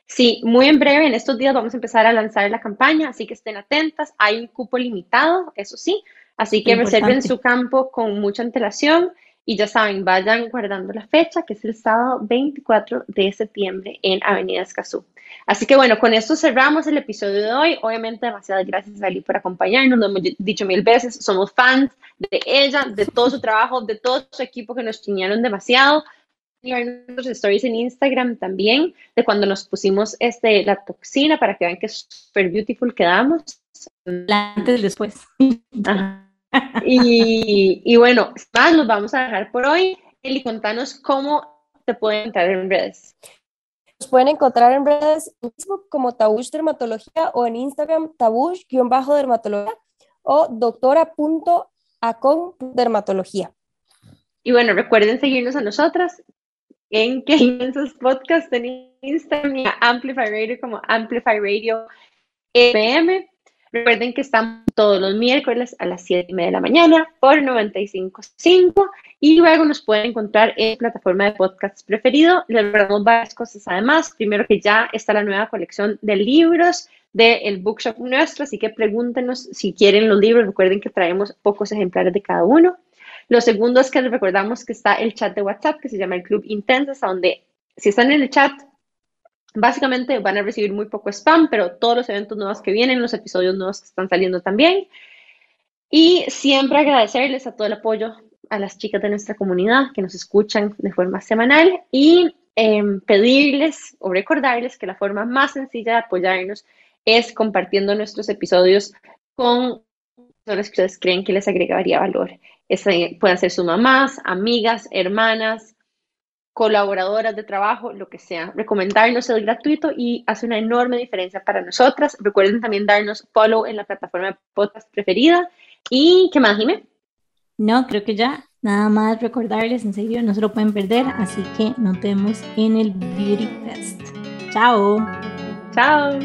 Sí, muy en breve, en estos días vamos a empezar a lanzar la campaña, así que estén atentas. Hay un cupo limitado, eso sí, así que reserven su campo con mucha antelación y ya saben, vayan guardando la fecha, que es el sábado 24 de septiembre en Avenida Escazú. Así que bueno, con esto cerramos el episodio de hoy. Obviamente, demasiadas gracias, Ali, por acompañarnos. Lo hemos dicho mil veces, somos fans de ella, de todo su trabajo, de todo su equipo que nos chiñaron demasiado nuestros stories en Instagram también, de cuando nos pusimos este, la toxina para que vean que super beautiful quedamos. Antes y después. Y, y, bueno, más nos vamos a dejar por hoy. Eli, contanos cómo te pueden encontrar en redes. Nos pueden encontrar en redes Facebook como Tabush Dermatología o en Instagram tabush-dermatología o doctora.acon dermatología. Y bueno, recuerden seguirnos a nosotras en que esos podcasts en Instagram y Amplify Radio como Amplify Radio FM. Recuerden que estamos todos los miércoles a las 7 y media de la mañana por 95.5 y luego nos pueden encontrar en plataforma de podcast preferido. Les recordamos varias cosas además. Primero que ya está la nueva colección de libros del bookshop nuestro, así que pregúntenos si quieren los libros. Recuerden que traemos pocos ejemplares de cada uno. Lo segundo es que les recordamos que está el chat de WhatsApp que se llama el Club Intensas, donde si están en el chat, básicamente van a recibir muy poco spam, pero todos los eventos nuevos que vienen, los episodios nuevos que están saliendo también. Y siempre agradecerles a todo el apoyo a las chicas de nuestra comunidad que nos escuchan de forma semanal y em, pedirles o recordarles que la forma más sencilla de apoyarnos es compartiendo nuestros episodios con personas que ustedes creen que les agregaría valor pueden ser sus mamás, amigas, hermanas, colaboradoras de trabajo, lo que sea. Recomendarnos es gratuito y hace una enorme diferencia para nosotras. Recuerden también darnos follow en la plataforma de podcast preferida. ¿Y qué más, Jimé? No, creo que ya. Nada más recordarles, en serio, no se lo pueden perder. Así que nos vemos en el Beauty Fest. Chao. Chao.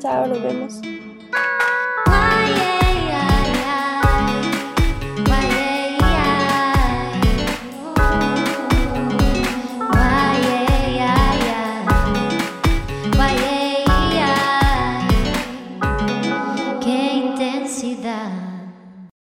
Chao, nos vemos.